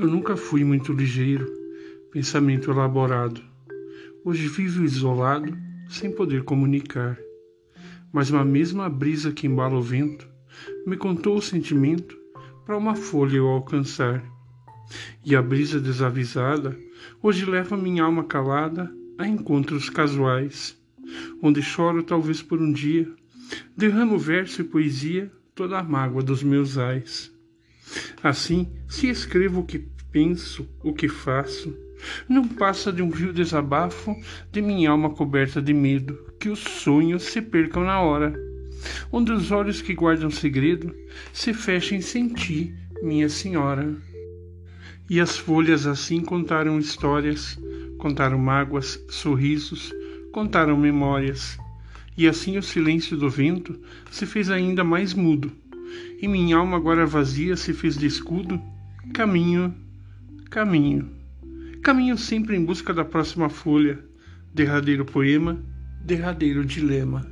Eu nunca fui muito ligeiro, pensamento elaborado. Hoje vivo isolado, sem poder comunicar. Mas uma mesma brisa que embala o vento me contou o sentimento para uma folha eu alcançar. E a brisa desavisada hoje leva minha alma calada a encontros casuais, onde choro talvez por um dia, derramo verso e poesia toda a mágoa dos meus ais. Assim, se escrevo o que penso, o que faço, não passa de um vil desabafo de minha alma coberta de medo, que os sonhos se percam na hora, onde os olhos que guardam segredo se fechem sem ti, minha senhora. E as folhas assim contaram histórias, contaram mágoas, sorrisos, contaram memórias. E assim o silêncio do vento se fez ainda mais mudo, e minha alma agora vazia se fez de escudo, caminho, caminho. Caminho sempre em busca da próxima folha, derradeiro poema, derradeiro dilema.